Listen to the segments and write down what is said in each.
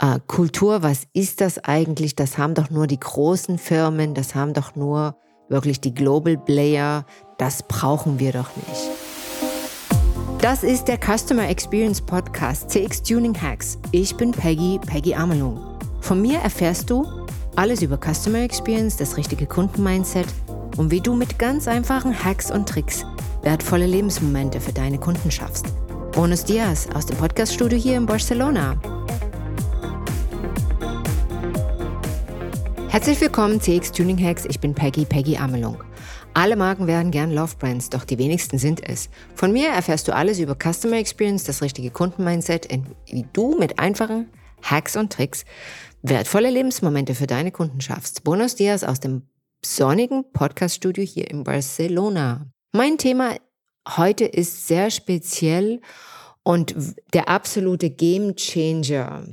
Äh, Kultur, was ist das eigentlich? Das haben doch nur die großen Firmen, das haben doch nur wirklich die Global Player. Das brauchen wir doch nicht. Das ist der Customer Experience Podcast CX Tuning Hacks. Ich bin Peggy, Peggy Amelung. Von mir erfährst du alles über Customer Experience, das richtige Kundenmindset und wie du mit ganz einfachen Hacks und Tricks wertvolle Lebensmomente für deine Kunden schaffst. Bonus Dias aus dem Podcaststudio hier in Barcelona. Herzlich willkommen CX Tuning Hacks. Ich bin Peggy, Peggy Amelung. Alle Marken werden gern Love Brands, doch die wenigsten sind es. Von mir erfährst du alles über Customer Experience, das richtige Kundenmindset, wie du mit einfachen Hacks und Tricks wertvolle Lebensmomente für deine Kunden schaffst. Bonus Dias aus dem sonnigen Podcaststudio hier in Barcelona. Mein Thema heute ist sehr speziell und der absolute Game Changer.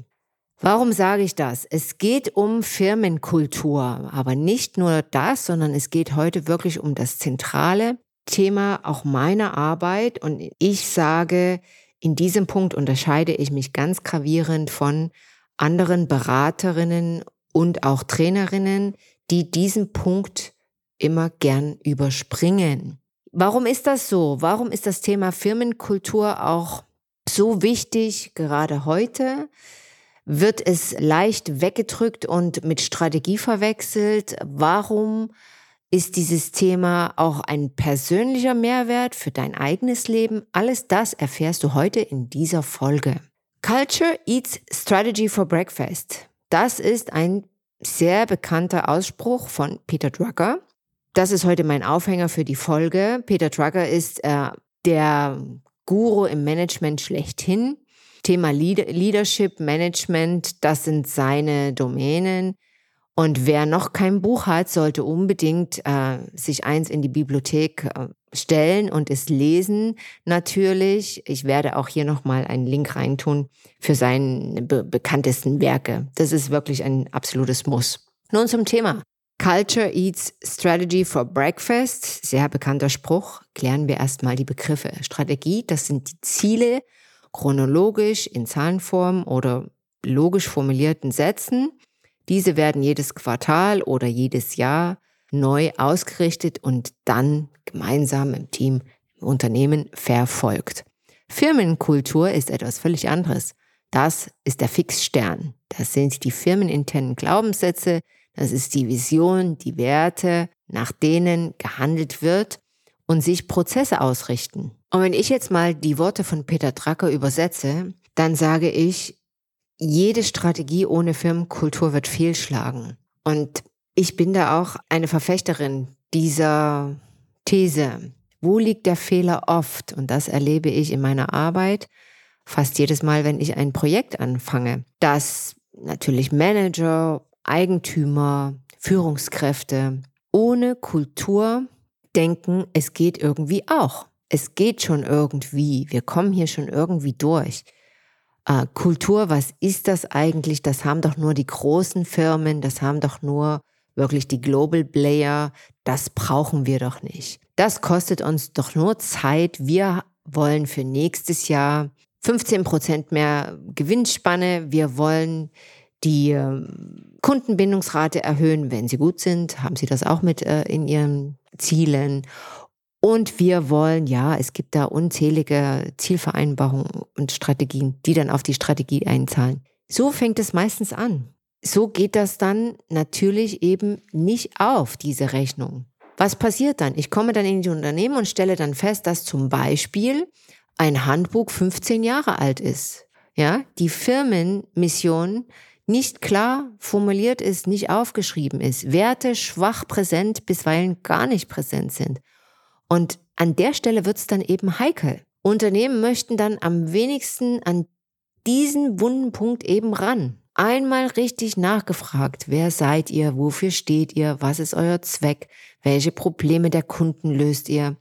Warum sage ich das? Es geht um Firmenkultur, aber nicht nur das, sondern es geht heute wirklich um das zentrale Thema auch meiner Arbeit. Und ich sage, in diesem Punkt unterscheide ich mich ganz gravierend von anderen Beraterinnen und auch Trainerinnen, die diesen Punkt immer gern überspringen. Warum ist das so? Warum ist das Thema Firmenkultur auch so wichtig, gerade heute? Wird es leicht weggedrückt und mit Strategie verwechselt. Warum ist dieses Thema auch ein persönlicher Mehrwert für dein eigenes Leben? Alles das erfährst du heute in dieser Folge. Culture eats strategy for breakfast. Das ist ein sehr bekannter Ausspruch von Peter Drucker. Das ist heute mein Aufhänger für die Folge. Peter Drucker ist äh, der Guru im Management schlechthin. Thema Leadership, Management, das sind seine Domänen. Und wer noch kein Buch hat, sollte unbedingt äh, sich eins in die Bibliothek äh, stellen und es lesen. Natürlich, ich werde auch hier nochmal einen Link reintun für seine be bekanntesten Werke. Das ist wirklich ein absolutes Muss. Nun zum Thema. Culture eats strategy for breakfast. Sehr bekannter Spruch. Klären wir erstmal die Begriffe. Strategie, das sind die Ziele, chronologisch in Zahlenform oder logisch formulierten Sätzen. Diese werden jedes Quartal oder jedes Jahr neu ausgerichtet und dann gemeinsam im Team, im Unternehmen verfolgt. Firmenkultur ist etwas völlig anderes. Das ist der Fixstern. Das sind die firmeninternen Glaubenssätze, das ist die Vision, die Werte, nach denen gehandelt wird und sich Prozesse ausrichten. Und wenn ich jetzt mal die Worte von Peter Drucker übersetze, dann sage ich, jede Strategie ohne Firmenkultur wird fehlschlagen. Und ich bin da auch eine Verfechterin dieser These. Wo liegt der Fehler oft? Und das erlebe ich in meiner Arbeit fast jedes Mal, wenn ich ein Projekt anfange, dass natürlich Manager, Eigentümer, Führungskräfte ohne Kultur denken, es geht irgendwie auch. Es geht schon irgendwie. Wir kommen hier schon irgendwie durch. Äh, Kultur, was ist das eigentlich? Das haben doch nur die großen Firmen, das haben doch nur wirklich die Global Player. Das brauchen wir doch nicht. Das kostet uns doch nur Zeit. Wir wollen für nächstes Jahr 15 Prozent mehr Gewinnspanne. Wir wollen die ähm, Kundenbindungsrate erhöhen, wenn sie gut sind. Haben Sie das auch mit äh, in Ihren Zielen? Und wir wollen, ja, es gibt da unzählige Zielvereinbarungen und Strategien, die dann auf die Strategie einzahlen. So fängt es meistens an. So geht das dann natürlich eben nicht auf, diese Rechnung. Was passiert dann? Ich komme dann in die Unternehmen und stelle dann fest, dass zum Beispiel ein Handbuch 15 Jahre alt ist. Ja, die Firmenmission nicht klar formuliert ist, nicht aufgeschrieben ist, Werte schwach präsent, bisweilen gar nicht präsent sind. Und an der Stelle wird es dann eben heikel. Unternehmen möchten dann am wenigsten an diesen wunden Punkt eben ran. Einmal richtig nachgefragt, wer seid ihr, wofür steht ihr, was ist euer Zweck, welche Probleme der Kunden löst ihr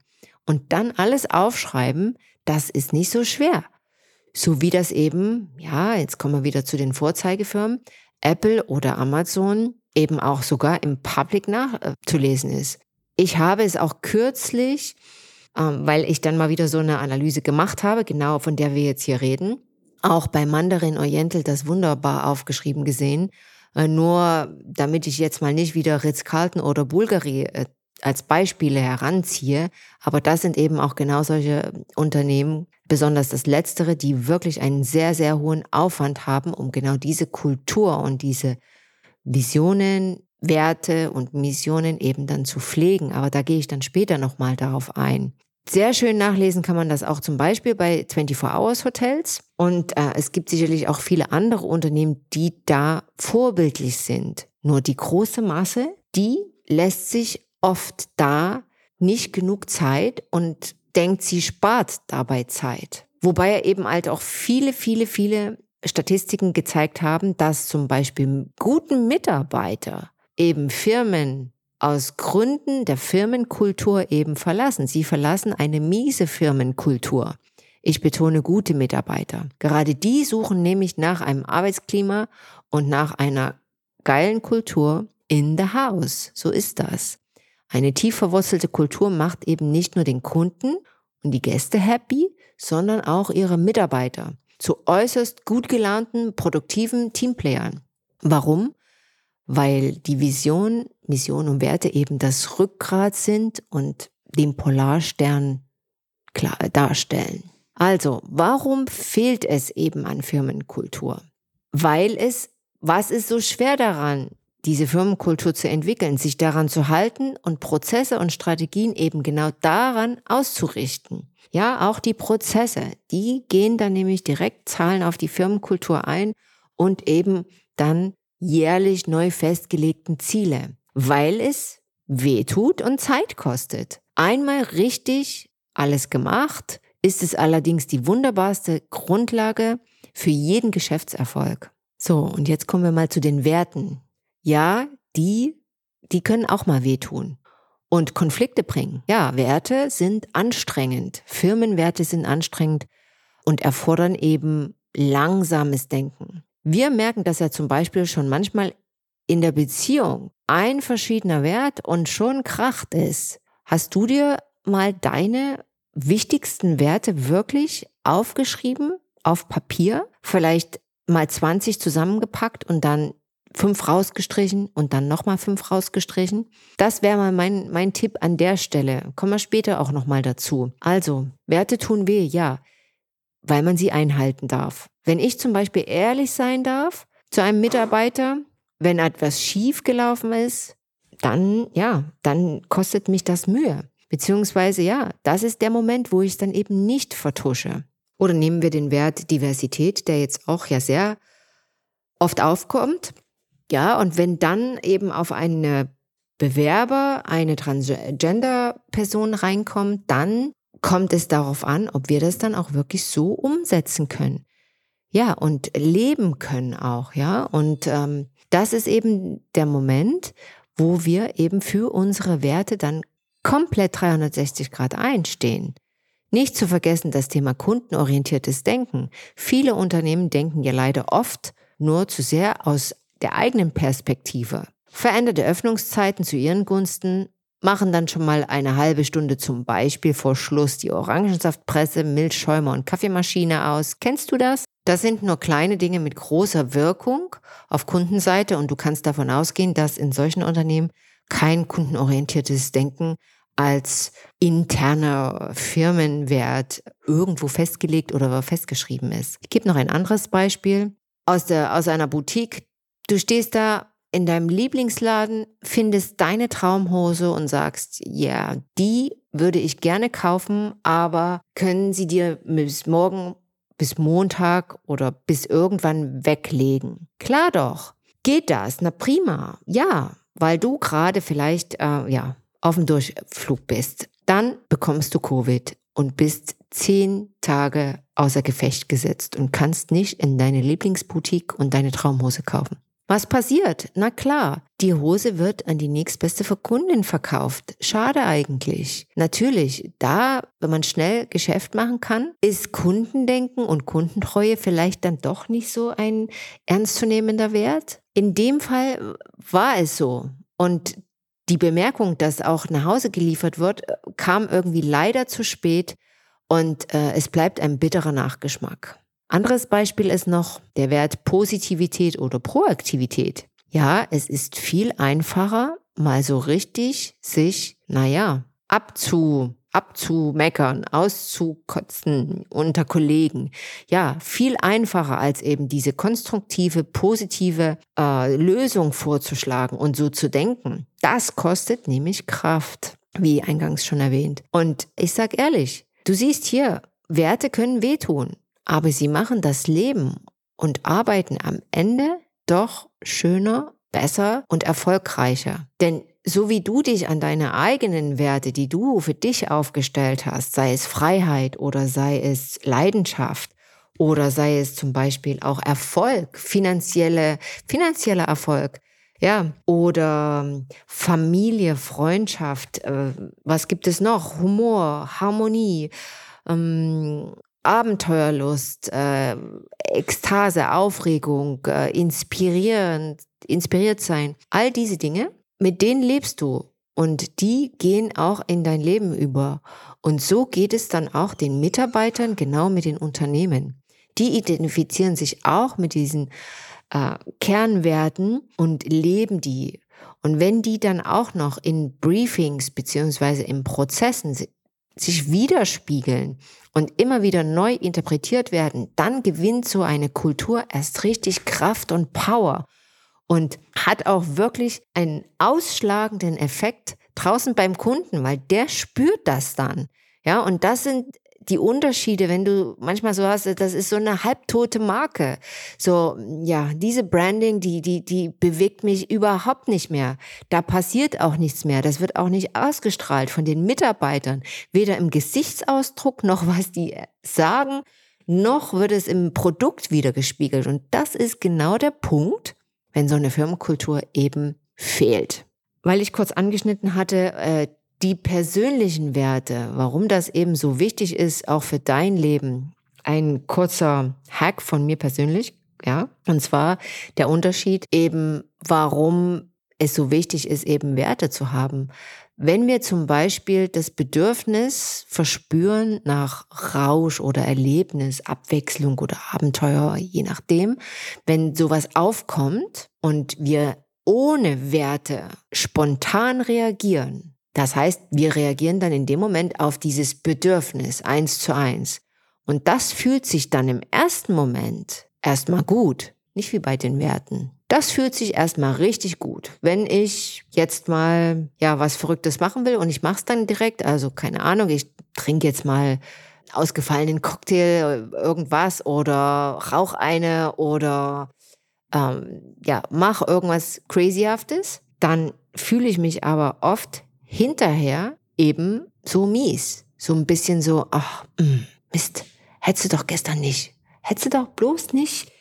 und dann alles aufschreiben, das ist nicht so schwer. So wie das eben, ja, jetzt kommen wir wieder zu den Vorzeigefirmen, Apple oder Amazon eben auch sogar im Public nachzulesen äh, ist. Ich habe es auch kürzlich, ähm, weil ich dann mal wieder so eine Analyse gemacht habe, genau von der wir jetzt hier reden, auch bei Mandarin Oriental das wunderbar aufgeschrieben gesehen. Äh, nur damit ich jetzt mal nicht wieder Ritz-Carlton oder Bulgari äh, als Beispiele heranziehe, aber das sind eben auch genau solche Unternehmen, besonders das Letztere, die wirklich einen sehr, sehr hohen Aufwand haben, um genau diese Kultur und diese Visionen, Werte und Missionen eben dann zu pflegen. Aber da gehe ich dann später nochmal darauf ein. Sehr schön nachlesen kann man das auch zum Beispiel bei 24 Hours Hotels. Und äh, es gibt sicherlich auch viele andere Unternehmen, die da vorbildlich sind. Nur die große Masse, die lässt sich oft da nicht genug Zeit und denkt, sie spart dabei Zeit. Wobei eben halt auch viele, viele, viele Statistiken gezeigt haben, dass zum Beispiel guten Mitarbeiter eben Firmen aus Gründen der Firmenkultur eben verlassen. Sie verlassen eine miese Firmenkultur. Ich betone gute Mitarbeiter. Gerade die suchen nämlich nach einem Arbeitsklima und nach einer geilen Kultur in the house. So ist das. Eine tief verwurzelte Kultur macht eben nicht nur den Kunden und die Gäste happy, sondern auch ihre Mitarbeiter zu äußerst gut gelaunten, produktiven Teamplayern. Warum? Weil die Vision, Mission und Werte eben das Rückgrat sind und den Polarstern klar darstellen. Also, warum fehlt es eben an Firmenkultur? Weil es, was ist so schwer daran, diese Firmenkultur zu entwickeln, sich daran zu halten und Prozesse und Strategien eben genau daran auszurichten. Ja, auch die Prozesse, die gehen dann nämlich direkt zahlen auf die Firmenkultur ein und eben dann jährlich neu festgelegten Ziele, weil es weh tut und Zeit kostet. Einmal richtig alles gemacht, ist es allerdings die wunderbarste Grundlage für jeden Geschäftserfolg. So, und jetzt kommen wir mal zu den Werten, ja, die, die können auch mal wehtun und Konflikte bringen. Ja, Werte sind anstrengend. Firmenwerte sind anstrengend und erfordern eben langsames Denken. Wir merken das ja zum Beispiel schon manchmal in der Beziehung. Ein verschiedener Wert und schon kracht es. Hast du dir mal deine wichtigsten Werte wirklich aufgeschrieben auf Papier? Vielleicht mal 20 zusammengepackt und dann fünf rausgestrichen und dann nochmal fünf rausgestrichen. Das wäre mal mein, mein Tipp an der Stelle. Kommen wir später auch nochmal dazu. Also, Werte tun weh, ja, weil man sie einhalten darf. Wenn ich zum Beispiel ehrlich sein darf zu einem Mitarbeiter, wenn etwas schief gelaufen ist, dann, ja, dann kostet mich das Mühe. Beziehungsweise, ja, das ist der Moment, wo ich es dann eben nicht vertusche. Oder nehmen wir den Wert Diversität, der jetzt auch ja sehr oft aufkommt. Ja, und wenn dann eben auf eine Bewerber eine Transgender-Person reinkommt, dann kommt es darauf an, ob wir das dann auch wirklich so umsetzen können. Ja, und leben können auch, ja. Und ähm, das ist eben der Moment, wo wir eben für unsere Werte dann komplett 360 Grad einstehen. Nicht zu vergessen das Thema kundenorientiertes Denken. Viele Unternehmen denken ja leider oft nur zu sehr aus der eigenen Perspektive. Veränderte Öffnungszeiten zu ihren Gunsten machen dann schon mal eine halbe Stunde zum Beispiel vor Schluss die Orangensaftpresse, Milchschäumer und Kaffeemaschine aus. Kennst du das? Das sind nur kleine Dinge mit großer Wirkung auf Kundenseite und du kannst davon ausgehen, dass in solchen Unternehmen kein kundenorientiertes Denken als interner Firmenwert irgendwo festgelegt oder festgeschrieben ist. Ich gebe noch ein anderes Beispiel aus, der, aus einer Boutique, Du stehst da in deinem Lieblingsladen, findest deine Traumhose und sagst, ja, yeah, die würde ich gerne kaufen, aber können sie dir bis morgen, bis Montag oder bis irgendwann weglegen? Klar doch. Geht das? Na prima. Ja, weil du gerade vielleicht, äh, ja, auf dem Durchflug bist. Dann bekommst du Covid und bist zehn Tage außer Gefecht gesetzt und kannst nicht in deine Lieblingsboutique und deine Traumhose kaufen. Was passiert? Na klar, die Hose wird an die nächstbeste Kundin verkauft. Schade eigentlich. Natürlich, da, wenn man schnell Geschäft machen kann, ist Kundendenken und Kundentreue vielleicht dann doch nicht so ein ernstzunehmender Wert. In dem Fall war es so. Und die Bemerkung, dass auch nach Hause geliefert wird, kam irgendwie leider zu spät und äh, es bleibt ein bitterer Nachgeschmack. Anderes Beispiel ist noch der Wert Positivität oder Proaktivität. Ja, es ist viel einfacher, mal so richtig sich, naja, abzu, abzumeckern, auszukotzen unter Kollegen. Ja, viel einfacher als eben diese konstruktive, positive äh, Lösung vorzuschlagen und so zu denken. Das kostet nämlich Kraft, wie eingangs schon erwähnt. Und ich sag ehrlich, du siehst hier, Werte können wehtun, aber sie machen das Leben und Arbeiten am Ende doch schöner, besser und erfolgreicher. Denn so wie du dich an deine eigenen Werte, die du für dich aufgestellt hast, sei es Freiheit oder sei es Leidenschaft oder sei es zum Beispiel auch Erfolg, finanzielle, finanzieller Erfolg, ja, oder Familie, Freundschaft, äh, was gibt es noch? Humor, Harmonie, ähm, Abenteuerlust, äh, Ekstase, Aufregung, äh, inspirierend, inspiriert sein. All diese Dinge, mit denen lebst du und die gehen auch in dein Leben über. Und so geht es dann auch den Mitarbeitern, genau mit den Unternehmen. Die identifizieren sich auch mit diesen äh, Kernwerten und leben die. Und wenn die dann auch noch in Briefings beziehungsweise in Prozessen sich widerspiegeln und immer wieder neu interpretiert werden, dann gewinnt so eine Kultur erst richtig Kraft und Power und hat auch wirklich einen ausschlagenden Effekt draußen beim Kunden, weil der spürt das dann. Ja, und das sind die Unterschiede, wenn du manchmal so hast, das ist so eine halbtote Marke. So, ja, diese Branding, die, die, die bewegt mich überhaupt nicht mehr. Da passiert auch nichts mehr. Das wird auch nicht ausgestrahlt von den Mitarbeitern. Weder im Gesichtsausdruck noch was die sagen, noch wird es im Produkt wiedergespiegelt. Und das ist genau der Punkt, wenn so eine Firmenkultur eben fehlt. Weil ich kurz angeschnitten hatte, äh, die persönlichen Werte, warum das eben so wichtig ist, auch für dein Leben. Ein kurzer Hack von mir persönlich, ja. Und zwar der Unterschied eben, warum es so wichtig ist, eben Werte zu haben. Wenn wir zum Beispiel das Bedürfnis verspüren nach Rausch oder Erlebnis, Abwechslung oder Abenteuer, je nachdem, wenn sowas aufkommt und wir ohne Werte spontan reagieren, das heißt, wir reagieren dann in dem Moment auf dieses Bedürfnis eins zu eins. Und das fühlt sich dann im ersten Moment erstmal gut, nicht wie bei den Werten. Das fühlt sich erstmal richtig gut. Wenn ich jetzt mal ja was Verrücktes machen will und ich mache es dann direkt, also keine Ahnung, ich trinke jetzt mal ausgefallenen Cocktail, irgendwas oder rauch eine oder ähm, ja mach irgendwas crazyhaftes, dann fühle ich mich aber oft hinterher eben so mies. So ein bisschen so, ach, mm, Mist, hättest du doch gestern nicht. Hättest du doch bloß nicht.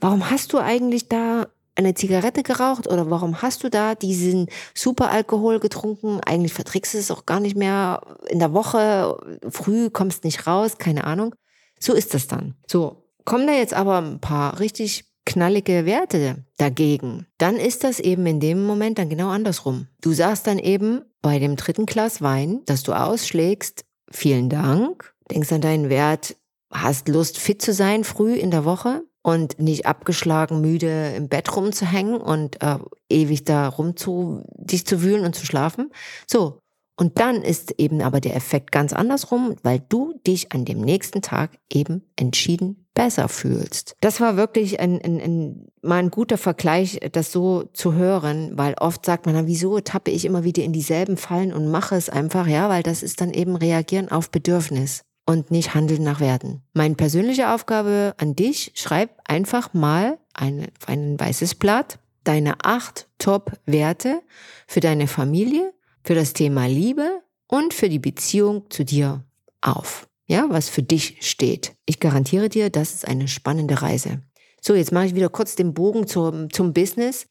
Warum hast du eigentlich da eine Zigarette geraucht oder warum hast du da diesen Superalkohol getrunken? Eigentlich verträgst du es auch gar nicht mehr in der Woche, früh kommst nicht raus, keine Ahnung. So ist das dann. So, kommen da jetzt aber ein paar richtig knallige Werte dagegen, dann ist das eben in dem Moment dann genau andersrum. Du sagst dann eben bei dem dritten Glas Wein, das du ausschlägst, vielen Dank, denkst an deinen Wert, hast Lust fit zu sein früh in der Woche und nicht abgeschlagen müde im Bett rumzuhängen und äh, ewig da rum zu dich zu wühlen und zu schlafen. So, und dann ist eben aber der Effekt ganz andersrum, weil du dich an dem nächsten Tag eben entschieden besser fühlst. Das war wirklich ein, ein, ein, mal ein guter Vergleich, das so zu hören, weil oft sagt man, na, wieso tappe ich immer wieder in dieselben Fallen und mache es einfach, ja, weil das ist dann eben reagieren auf Bedürfnis und nicht handeln nach Werten. Meine persönliche Aufgabe an dich, schreib einfach mal ein, ein weißes Blatt deine acht Top-Werte für deine Familie, für das Thema Liebe und für die Beziehung zu dir auf. Ja, was für dich steht. Ich garantiere dir, das ist eine spannende Reise. So, jetzt mache ich wieder kurz den Bogen zum, zum Business,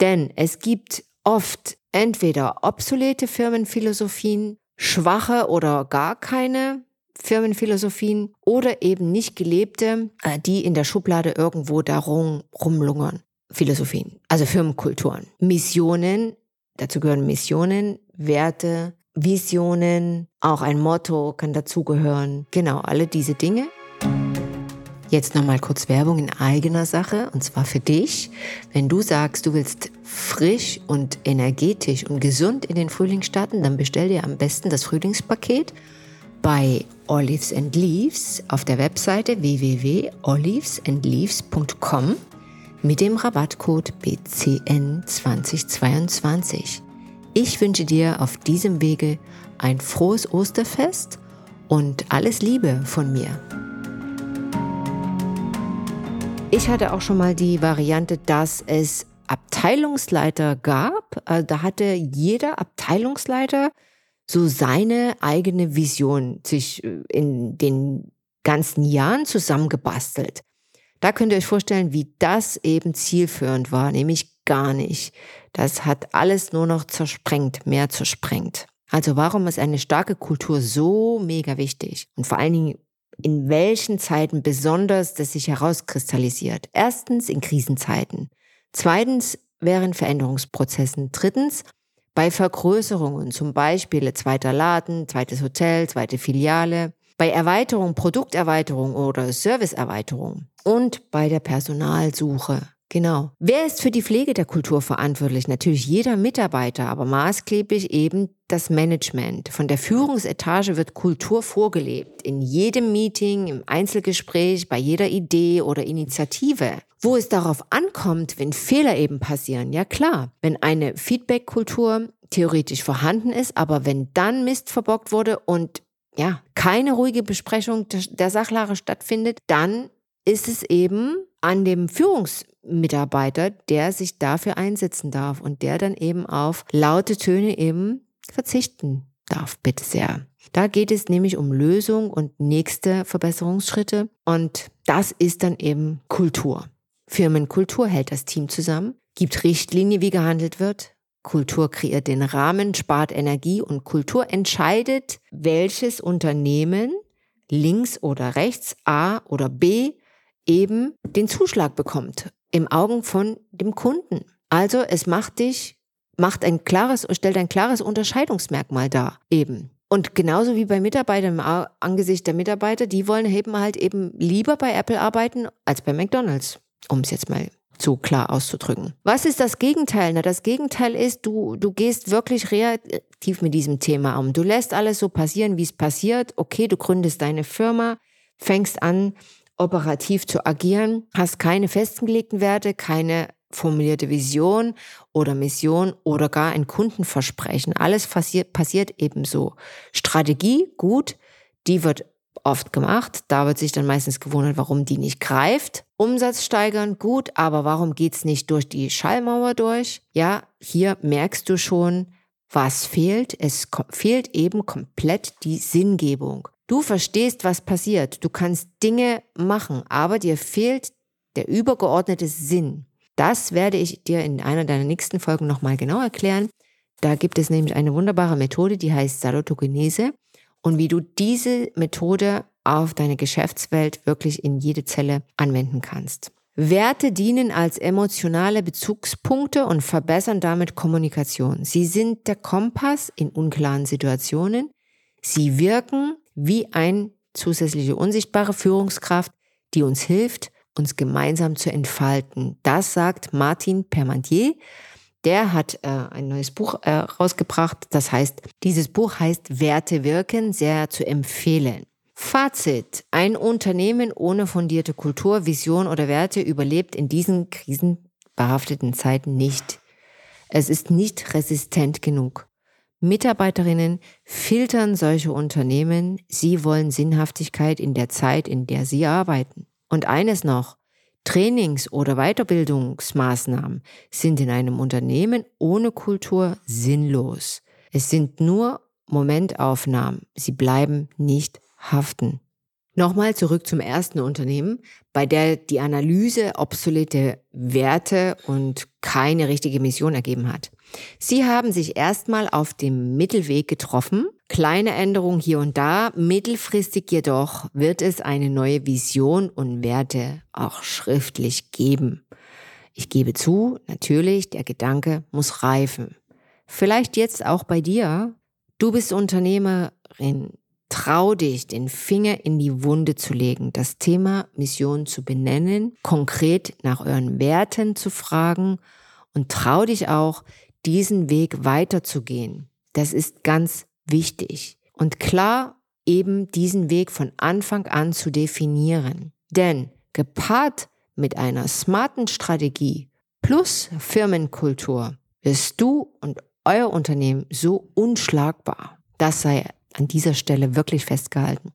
denn es gibt oft entweder obsolete Firmenphilosophien, schwache oder gar keine Firmenphilosophien oder eben nicht gelebte, äh, die in der Schublade irgendwo darum rumlungern. Philosophien, also Firmenkulturen. Missionen, dazu gehören Missionen, Werte, Visionen, auch ein Motto kann dazugehören. Genau, alle diese Dinge. Jetzt nochmal kurz Werbung in eigener Sache und zwar für dich. Wenn du sagst, du willst frisch und energetisch und gesund in den Frühling starten, dann bestell dir am besten das Frühlingspaket bei Olives and Leaves auf der Webseite www.olivesandleaves.com mit dem Rabattcode BCN2022. Ich wünsche dir auf diesem Wege ein frohes Osterfest und alles Liebe von mir. Ich hatte auch schon mal die Variante, dass es Abteilungsleiter gab. Also da hatte jeder Abteilungsleiter so seine eigene Vision sich äh, in den ganzen Jahren zusammengebastelt. Da könnt ihr euch vorstellen, wie das eben zielführend war, nämlich gar nicht. Das hat alles nur noch zersprengt, mehr zersprengt. Also warum ist eine starke Kultur so mega wichtig? Und vor allen Dingen in welchen Zeiten besonders das sich herauskristallisiert. Erstens in Krisenzeiten. Zweitens während Veränderungsprozessen. Drittens bei Vergrößerungen, zum Beispiel zweiter Laden, zweites Hotel, zweite Filiale. Bei Erweiterung, Produkterweiterung oder Serviceerweiterung. Und bei der Personalsuche. Genau. Wer ist für die Pflege der Kultur verantwortlich? Natürlich jeder Mitarbeiter, aber maßgeblich eben das Management. Von der Führungsetage wird Kultur vorgelebt. In jedem Meeting, im Einzelgespräch, bei jeder Idee oder Initiative. Wo es darauf ankommt, wenn Fehler eben passieren, ja klar. Wenn eine Feedback-Kultur theoretisch vorhanden ist, aber wenn dann Mist verbockt wurde und ja, keine ruhige Besprechung der Sachlage stattfindet, dann ist es eben an dem Führungsmitarbeiter, der sich dafür einsetzen darf und der dann eben auf laute Töne eben verzichten darf, bitte sehr. Da geht es nämlich um Lösung und nächste Verbesserungsschritte und das ist dann eben Kultur. Firmenkultur hält das Team zusammen, gibt Richtlinie, wie gehandelt wird. Kultur kreiert den Rahmen, spart Energie und Kultur entscheidet, welches Unternehmen links oder rechts, A oder B eben den Zuschlag bekommt im Augen von dem Kunden. Also es macht dich, macht ein klares, stellt ein klares Unterscheidungsmerkmal dar eben. Und genauso wie bei Mitarbeitern im Angesicht der Mitarbeiter, die wollen eben halt eben lieber bei Apple arbeiten als bei McDonald's, um es jetzt mal so klar auszudrücken. Was ist das Gegenteil? Na, das Gegenteil ist, du, du gehst wirklich reaktiv mit diesem Thema um. Du lässt alles so passieren, wie es passiert. Okay, du gründest deine Firma, fängst an, operativ zu agieren, hast keine festgelegten Werte, keine formulierte Vision oder Mission oder gar ein Kundenversprechen. Alles passiert, passiert ebenso. Strategie, gut, die wird oft gemacht. Da wird sich dann meistens gewundert, warum die nicht greift. Umsatz steigern, gut, aber warum geht's nicht durch die Schallmauer durch? Ja, hier merkst du schon, was fehlt. Es fehlt eben komplett die Sinngebung. Du verstehst, was passiert. Du kannst Dinge machen, aber dir fehlt der übergeordnete Sinn. Das werde ich dir in einer deiner nächsten Folgen nochmal genau erklären. Da gibt es nämlich eine wunderbare Methode, die heißt Salutogenese und wie du diese Methode auf deine Geschäftswelt wirklich in jede Zelle anwenden kannst. Werte dienen als emotionale Bezugspunkte und verbessern damit Kommunikation. Sie sind der Kompass in unklaren Situationen. Sie wirken wie ein zusätzliche unsichtbare Führungskraft, die uns hilft, uns gemeinsam zu entfalten. Das sagt Martin Permantier. Der hat äh, ein neues Buch äh, rausgebracht. Das heißt, dieses Buch heißt Werte wirken, sehr zu empfehlen. Fazit. Ein Unternehmen ohne fundierte Kultur, Vision oder Werte überlebt in diesen krisenbehafteten Zeiten nicht. Es ist nicht resistent genug. Mitarbeiterinnen filtern solche Unternehmen. Sie wollen Sinnhaftigkeit in der Zeit, in der sie arbeiten. Und eines noch. Trainings- oder Weiterbildungsmaßnahmen sind in einem Unternehmen ohne Kultur sinnlos. Es sind nur Momentaufnahmen. Sie bleiben nicht haften. Nochmal zurück zum ersten Unternehmen, bei der die Analyse obsolete Werte und keine richtige Mission ergeben hat. Sie haben sich erstmal auf dem Mittelweg getroffen, kleine Änderungen hier und da, mittelfristig jedoch wird es eine neue Vision und Werte auch schriftlich geben. Ich gebe zu, natürlich, der Gedanke muss reifen. Vielleicht jetzt auch bei dir. Du bist Unternehmerin, Trau dich, den Finger in die Wunde zu legen, das Thema Mission zu benennen, konkret nach euren Werten zu fragen und trau dich auch, diesen Weg weiterzugehen. Das ist ganz wichtig. Und klar, eben diesen Weg von Anfang an zu definieren. Denn gepaart mit einer smarten Strategie plus Firmenkultur wirst du und euer Unternehmen so unschlagbar. Das sei an dieser Stelle wirklich festgehalten.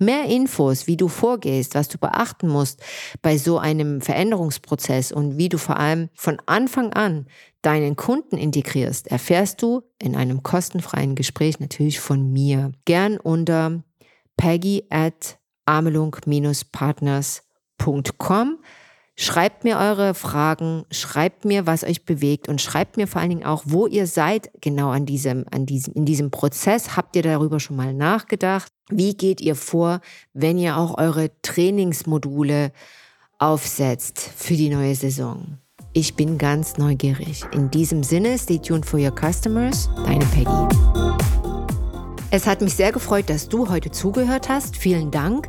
Mehr Infos, wie du vorgehst, was du beachten musst bei so einem Veränderungsprozess und wie du vor allem von Anfang an deinen Kunden integrierst, erfährst du in einem kostenfreien Gespräch natürlich von mir. Gern unter peggy at amelung-partners.com. Schreibt mir eure Fragen, schreibt mir, was euch bewegt und schreibt mir vor allen Dingen auch, wo ihr seid genau an diesem, an diesem, in diesem Prozess. Habt ihr darüber schon mal nachgedacht? Wie geht ihr vor, wenn ihr auch eure Trainingsmodule aufsetzt für die neue Saison? Ich bin ganz neugierig. In diesem Sinne, stay tuned for your customers. Deine Peggy. Es hat mich sehr gefreut, dass du heute zugehört hast. Vielen Dank.